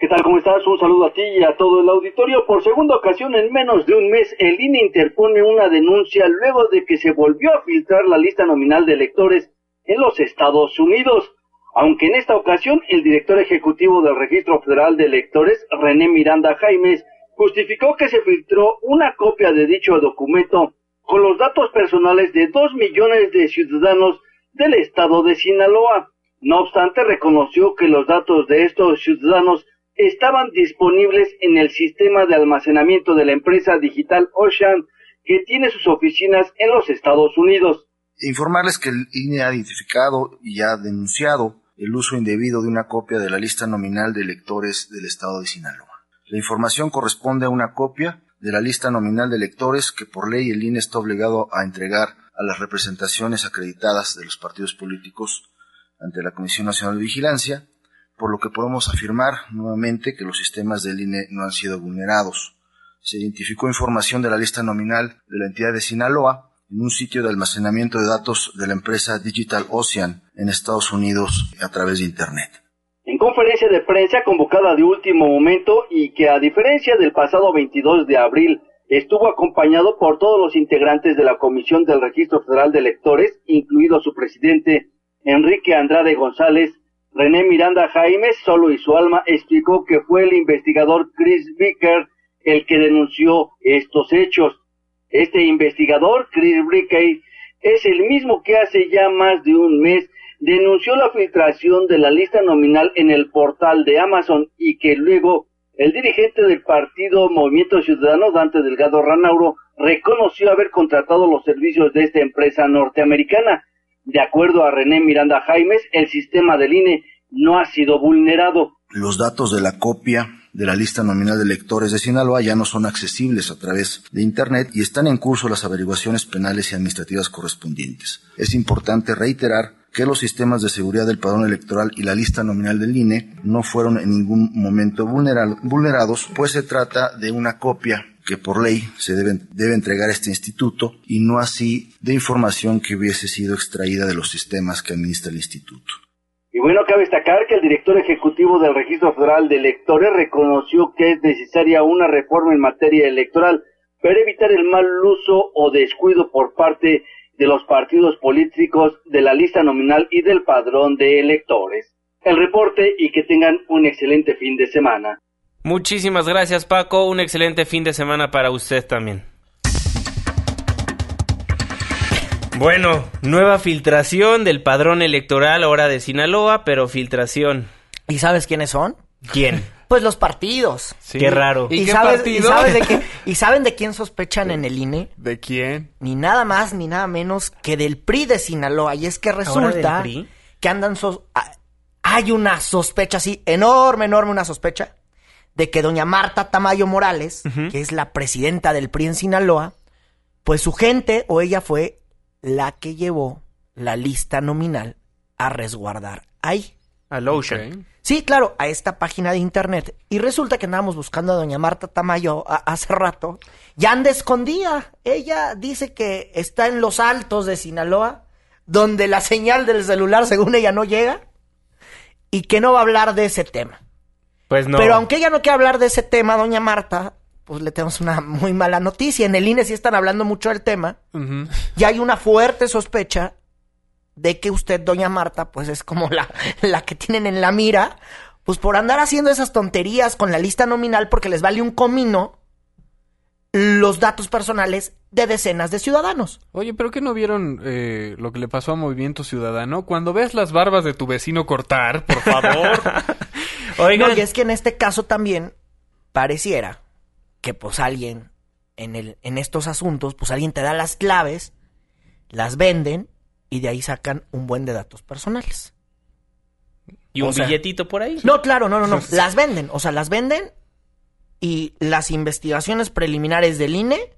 ¿Qué tal? ¿Cómo estás? Un saludo a ti y a todo el auditorio. Por segunda ocasión en menos de un mes, el INE interpone una denuncia luego de que se volvió a filtrar la lista nominal de electores en los Estados Unidos. Aunque en esta ocasión el director ejecutivo del Registro Federal de Electores, René Miranda Jaimes, justificó que se filtró una copia de dicho documento con los datos personales de dos millones de ciudadanos del estado de Sinaloa. No obstante, reconoció que los datos de estos ciudadanos estaban disponibles en el sistema de almacenamiento de la empresa digital Ocean, que tiene sus oficinas en los Estados Unidos. Informarles que el INE ha identificado y ha denunciado el uso indebido de una copia de la lista nominal de electores del estado de Sinaloa. La información corresponde a una copia de la lista nominal de electores que por ley el INE está obligado a entregar a las representaciones acreditadas de los partidos políticos ante la Comisión Nacional de Vigilancia por lo que podemos afirmar nuevamente que los sistemas del INE no han sido vulnerados. Se identificó información de la lista nominal de la entidad de Sinaloa en un sitio de almacenamiento de datos de la empresa Digital Ocean en Estados Unidos a través de Internet. En conferencia de prensa convocada de último momento y que a diferencia del pasado 22 de abril estuvo acompañado por todos los integrantes de la Comisión del Registro Federal de Electores, incluido su presidente Enrique Andrade González, René Miranda Jaimes, solo y su alma, explicó que fue el investigador Chris Vicker el que denunció estos hechos. Este investigador, Chris Brickey, es el mismo que hace ya más de un mes denunció la filtración de la lista nominal en el portal de Amazon y que luego el dirigente del partido Movimiento Ciudadano, Dante Delgado Ranauro, reconoció haber contratado los servicios de esta empresa norteamericana. De acuerdo a René Miranda Jaimes, el sistema del INE no ha sido vulnerado. Los datos de la copia de la lista nominal de electores de Sinaloa ya no son accesibles a través de Internet y están en curso las averiguaciones penales y administrativas correspondientes. Es importante reiterar que los sistemas de seguridad del padrón electoral y la lista nominal del INE no fueron en ningún momento vulnerados, pues se trata de una copia que por ley se debe, entregar este instituto y no así de información que hubiese sido extraída de los sistemas que administra el instituto. Y bueno, cabe destacar que el director ejecutivo del Registro Federal de Electores reconoció que es necesaria una reforma en materia electoral para evitar el mal uso o descuido por parte de los partidos políticos de la lista nominal y del padrón de electores. El reporte y que tengan un excelente fin de semana. Muchísimas gracias Paco, un excelente fin de semana para usted también. Bueno, nueva filtración del padrón electoral ahora de Sinaloa, pero filtración. ¿Y sabes quiénes son? ¿Quién? *laughs* Pues los partidos. Qué raro. ¿Y, sabes, ¿y, de *laughs* ¿Y saben de quién sospechan en el INE? ¿De quién? Ni nada más ni nada menos que del PRI de Sinaloa. Y es que resulta que andan... Ah, hay una sospecha así, enorme, enorme una sospecha, de que doña Marta Tamayo Morales, que es la presidenta del PRI en Sinaloa, pues su gente o ella fue la que llevó la lista nominal a resguardar ahí. Al Ocean. Sí, claro, a esta página de internet. Y resulta que andábamos buscando a doña Marta Tamayo hace rato. Ya anda escondida. Ella dice que está en los altos de Sinaloa, donde la señal del celular, según ella, no llega. Y que no va a hablar de ese tema. Pues no. Pero aunque ella no quiere hablar de ese tema, doña Marta, pues le tenemos una muy mala noticia. En el INE sí están hablando mucho del tema. Y hay una fuerte sospecha de que usted, doña Marta, pues es como la, la que tienen en la mira, pues por andar haciendo esas tonterías con la lista nominal porque les vale un comino los datos personales de decenas de ciudadanos. Oye, pero ¿qué no vieron eh, lo que le pasó a Movimiento Ciudadano? Cuando ves las barbas de tu vecino cortar, por favor. *laughs* Oigan. y es que en este caso también pareciera que pues alguien en, el, en estos asuntos, pues alguien te da las claves, las venden y de ahí sacan un buen de datos personales. ¿Y un billetito por ahí? No, claro, no, no, no. *laughs* las venden, o sea, las venden y las investigaciones preliminares del INE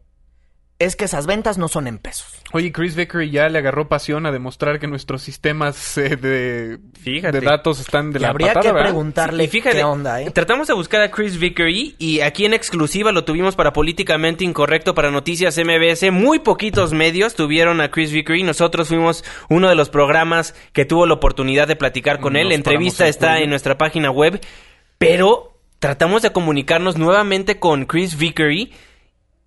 es que esas ventas no son en pesos. Oye, Chris Vickery ya le agarró pasión a demostrar que nuestros sistemas eh, de, de, datos están de la habría que preguntarle qué onda, ¿eh? Tratamos de buscar a Chris Vickery y aquí en exclusiva lo tuvimos para Políticamente Incorrecto para Noticias MBS. Muy poquitos medios tuvieron a Chris Vickery. Nosotros fuimos uno de los programas que tuvo la oportunidad de platicar con él. La entrevista está en nuestra página web. Pero tratamos de comunicarnos nuevamente con Chris Vickery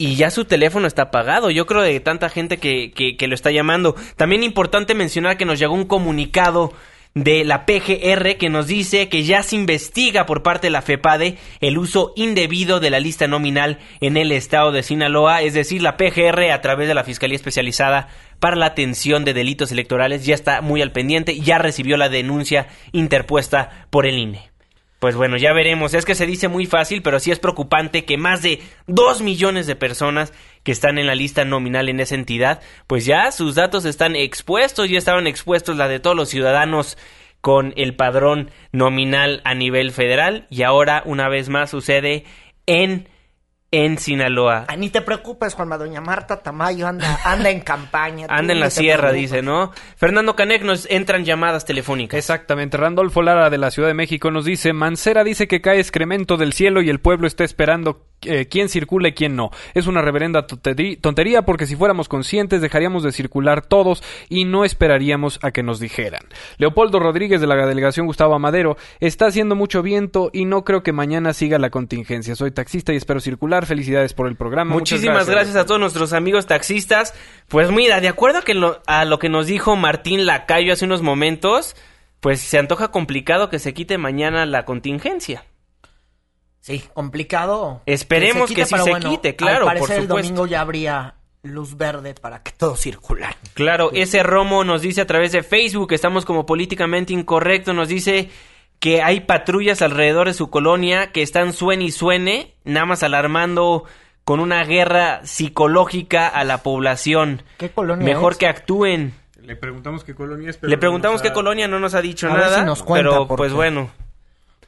y ya su teléfono está apagado. Yo creo de tanta gente que, que, que lo está llamando. También importante mencionar que nos llegó un comunicado de la PGR que nos dice que ya se investiga por parte de la FEPADE el uso indebido de la lista nominal en el estado de Sinaloa, es decir, la PGR a través de la Fiscalía Especializada para la Atención de Delitos Electorales ya está muy al pendiente ya recibió la denuncia interpuesta por el INE. Pues bueno, ya veremos. Es que se dice muy fácil, pero sí es preocupante que más de dos millones de personas que están en la lista nominal en esa entidad, pues ya sus datos están expuestos, ya estaban expuestos la de todos los ciudadanos con el padrón nominal a nivel federal y ahora una vez más sucede en en Sinaloa. Ah, ni te preocupes, Juanma, doña Marta Tamayo anda, anda en campaña. *laughs* anda en la sierra, dice, ¿no? Fernando Canec nos entran llamadas telefónicas. Exactamente. Randolfo Lara de la Ciudad de México nos dice, Mancera dice que cae excremento del cielo y el pueblo está esperando eh, quién circula y quién no. Es una reverenda tontería porque si fuéramos conscientes dejaríamos de circular todos y no esperaríamos a que nos dijeran. Leopoldo Rodríguez de la delegación Gustavo Amadero está haciendo mucho viento y no creo que mañana siga la contingencia. Soy taxista y espero circular. Felicidades por el programa. Muchísimas gracias. a todos nuestros amigos taxistas. Pues mira, de acuerdo a, que a lo que nos dijo Martín Lacayo hace unos momentos, pues se antoja complicado que se quite mañana la contingencia. Sí, complicado. Esperemos que, sí se quite, claro. Al parecer el domingo ya habría luz verde para que todo circulara. Claro, ese Romo nos dice a través de Facebook, estamos como políticamente incorrecto, nos dice que hay patrullas alrededor de su colonia que están suene y suene, nada más alarmando con una guerra psicológica a la población. ¿Qué colonia Mejor que actúen. Le preguntamos qué colonia es. Le preguntamos qué colonia, no nos ha dicho nada. pero pues bueno.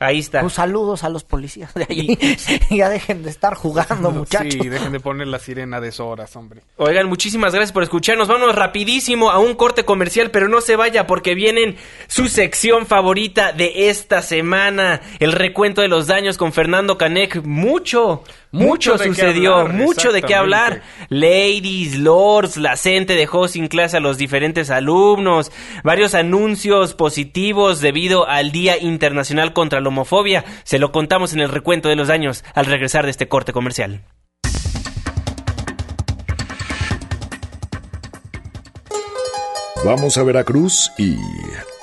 Ahí está. Pues saludos a los policías de allí. *laughs* ya dejen de estar jugando, muchachos. Sí, dejen de poner la sirena de horas, hombre. Oigan, muchísimas gracias por escucharnos. Vamos rapidísimo a un corte comercial, pero no se vaya porque vienen su sección favorita de esta semana, el recuento de los daños con Fernando Canek. Mucho, mucho, sucedió, mucho de qué hablar. Ladies, lords, la gente dejó sin clase a los diferentes alumnos, varios anuncios positivos debido al Día Internacional contra la homofobia. Se lo contamos en el recuento de los daños al regresar de este corte comercial. Vamos a Veracruz y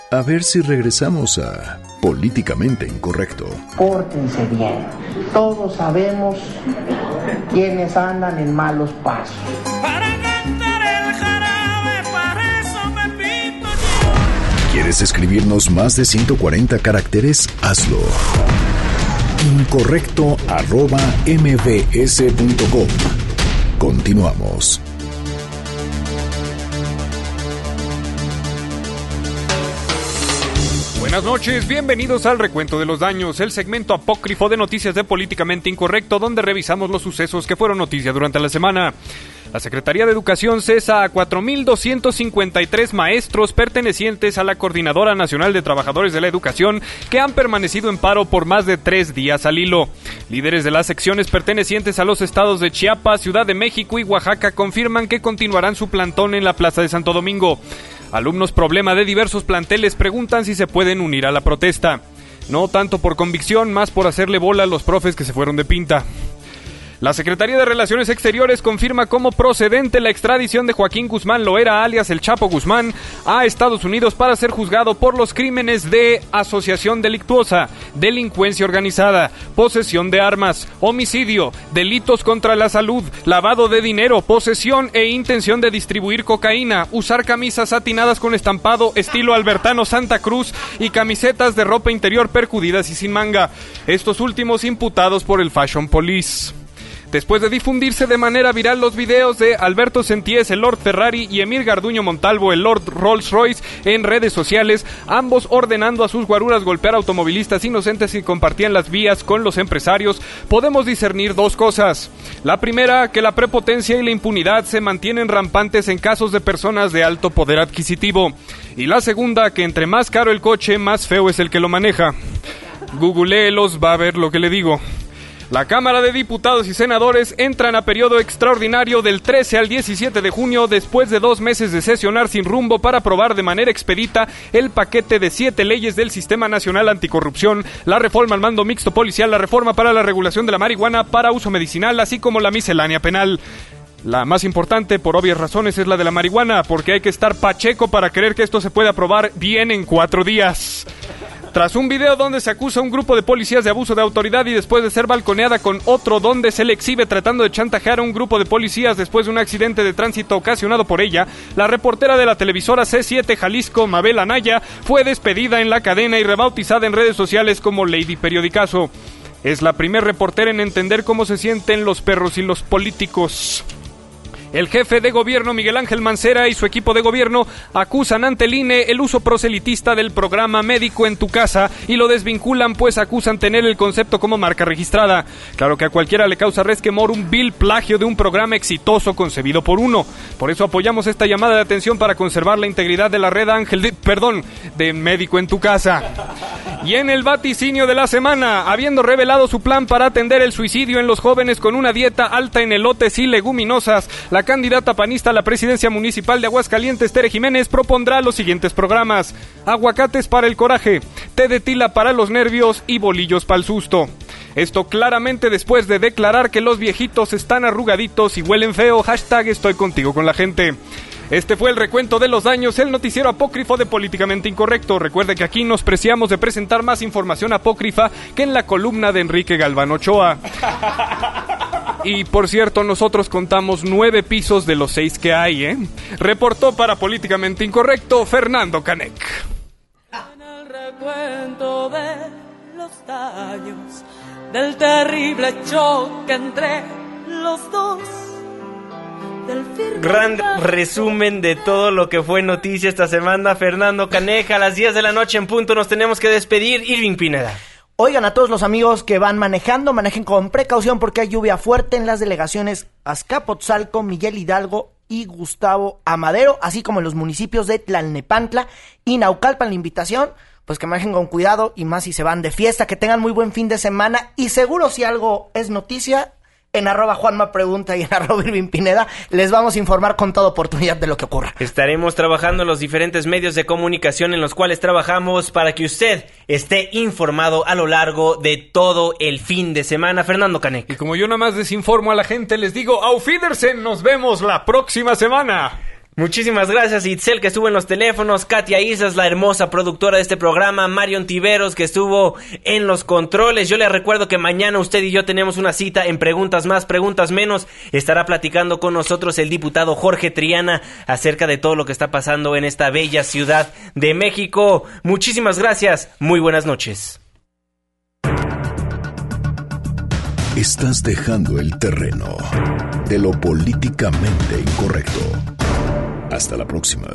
a ver si regresamos a políticamente incorrecto. Pórtense bien. Todos sabemos quiénes andan en malos pasos. ¿Quieres escribirnos más de 140 caracteres? Hazlo. Incorrecto arroba mbs.com. Continuamos. Buenas noches, bienvenidos al Recuento de los Daños, el segmento apócrifo de noticias de Políticamente Incorrecto, donde revisamos los sucesos que fueron noticia durante la semana. La Secretaría de Educación cesa a 4.253 maestros pertenecientes a la Coordinadora Nacional de Trabajadores de la Educación que han permanecido en paro por más de tres días al hilo. Líderes de las secciones pertenecientes a los estados de Chiapas, Ciudad de México y Oaxaca confirman que continuarán su plantón en la Plaza de Santo Domingo. Alumnos problema de diversos planteles preguntan si se pueden unir a la protesta. No tanto por convicción, más por hacerle bola a los profes que se fueron de pinta. La Secretaría de Relaciones Exteriores confirma como procedente la extradición de Joaquín Guzmán Loera, alias el Chapo Guzmán, a Estados Unidos para ser juzgado por los crímenes de asociación delictuosa, delincuencia organizada, posesión de armas, homicidio, delitos contra la salud, lavado de dinero, posesión e intención de distribuir cocaína, usar camisas satinadas con estampado estilo Albertano Santa Cruz y camisetas de ropa interior percudidas y sin manga. Estos últimos imputados por el Fashion Police. Después de difundirse de manera viral los videos de Alberto Senties, el Lord Ferrari, y Emir Garduño Montalvo, el Lord Rolls Royce, en redes sociales, ambos ordenando a sus guaruras golpear automovilistas inocentes que compartían las vías con los empresarios, podemos discernir dos cosas. La primera, que la prepotencia y la impunidad se mantienen rampantes en casos de personas de alto poder adquisitivo. Y la segunda, que entre más caro el coche, más feo es el que lo maneja. Googleelos, va a ver lo que le digo. La Cámara de Diputados y Senadores entran a periodo extraordinario del 13 al 17 de junio después de dos meses de sesionar sin rumbo para aprobar de manera expedita el paquete de siete leyes del Sistema Nacional Anticorrupción, la reforma al mando mixto policial, la reforma para la regulación de la marihuana para uso medicinal, así como la miscelánea penal. La más importante, por obvias razones, es la de la marihuana, porque hay que estar pacheco para creer que esto se puede aprobar bien en cuatro días. Tras un video donde se acusa a un grupo de policías de abuso de autoridad y después de ser balconeada con otro donde se le exhibe tratando de chantajear a un grupo de policías después de un accidente de tránsito ocasionado por ella, la reportera de la televisora C7 Jalisco, Mabel Anaya, fue despedida en la cadena y rebautizada en redes sociales como Lady Periodicazo. Es la primer reportera en entender cómo se sienten los perros y los políticos. El jefe de gobierno Miguel Ángel Mancera y su equipo de gobierno acusan ante el INE el uso proselitista del programa Médico en tu casa y lo desvinculan pues acusan tener el concepto como marca registrada. Claro que a cualquiera le causa resquemor un vil plagio de un programa exitoso concebido por uno. Por eso apoyamos esta llamada de atención para conservar la integridad de la red Ángel de, perdón, de Médico en tu casa. Y en el vaticinio de la semana, habiendo revelado su plan para atender el suicidio en los jóvenes con una dieta alta en elotes y leguminosas, la candidata panista a la presidencia municipal de Aguascalientes, Tere Jiménez, propondrá los siguientes programas: aguacates para el coraje, té de tila para los nervios y bolillos para el susto. Esto claramente después de declarar que los viejitos están arrugaditos y huelen feo. Hashtag estoy contigo con la gente. Este fue el recuento de los daños, el noticiero apócrifo de Políticamente Incorrecto. Recuerde que aquí nos preciamos de presentar más información apócrifa que en la columna de Enrique Galván Ochoa. *laughs* Y por cierto, nosotros contamos nueve pisos de los seis que hay, ¿eh? Reportó para Políticamente Incorrecto Fernando Canek. En el recuento de los daños del terrible choque entre los dos. Gran resumen de todo lo que fue noticia esta semana. Fernando Caneja, a las 10 de la noche en punto nos tenemos que despedir. Irving Pineda. Oigan a todos los amigos que van manejando, manejen con precaución porque hay lluvia fuerte en las delegaciones Azcapotzalco, Miguel Hidalgo y Gustavo Amadero, así como en los municipios de Tlalnepantla y Naucalpan. La invitación, pues que manejen con cuidado y más si se van de fiesta, que tengan muy buen fin de semana y seguro si algo es noticia, en arroba Juanma Pregunta y en *laughs* arroba Irving Pineda, les vamos a informar con toda oportunidad de lo que ocurra. Estaremos trabajando en los diferentes medios de comunicación en los cuales trabajamos para que usted esté informado a lo largo de todo el fin de semana. Fernando Canek. Y como yo nada más desinformo a la gente, les digo, Auf Wiedersehen, nos vemos la próxima semana. Muchísimas gracias Itzel que estuvo en los teléfonos, Katia Isas, la hermosa productora de este programa, Marion Tiveros que estuvo en los controles. Yo les recuerdo que mañana usted y yo tenemos una cita en Preguntas Más, Preguntas Menos. Estará platicando con nosotros el diputado Jorge Triana acerca de todo lo que está pasando en esta bella ciudad de México. Muchísimas gracias, muy buenas noches. Estás dejando el terreno de lo políticamente incorrecto. Hasta la próxima.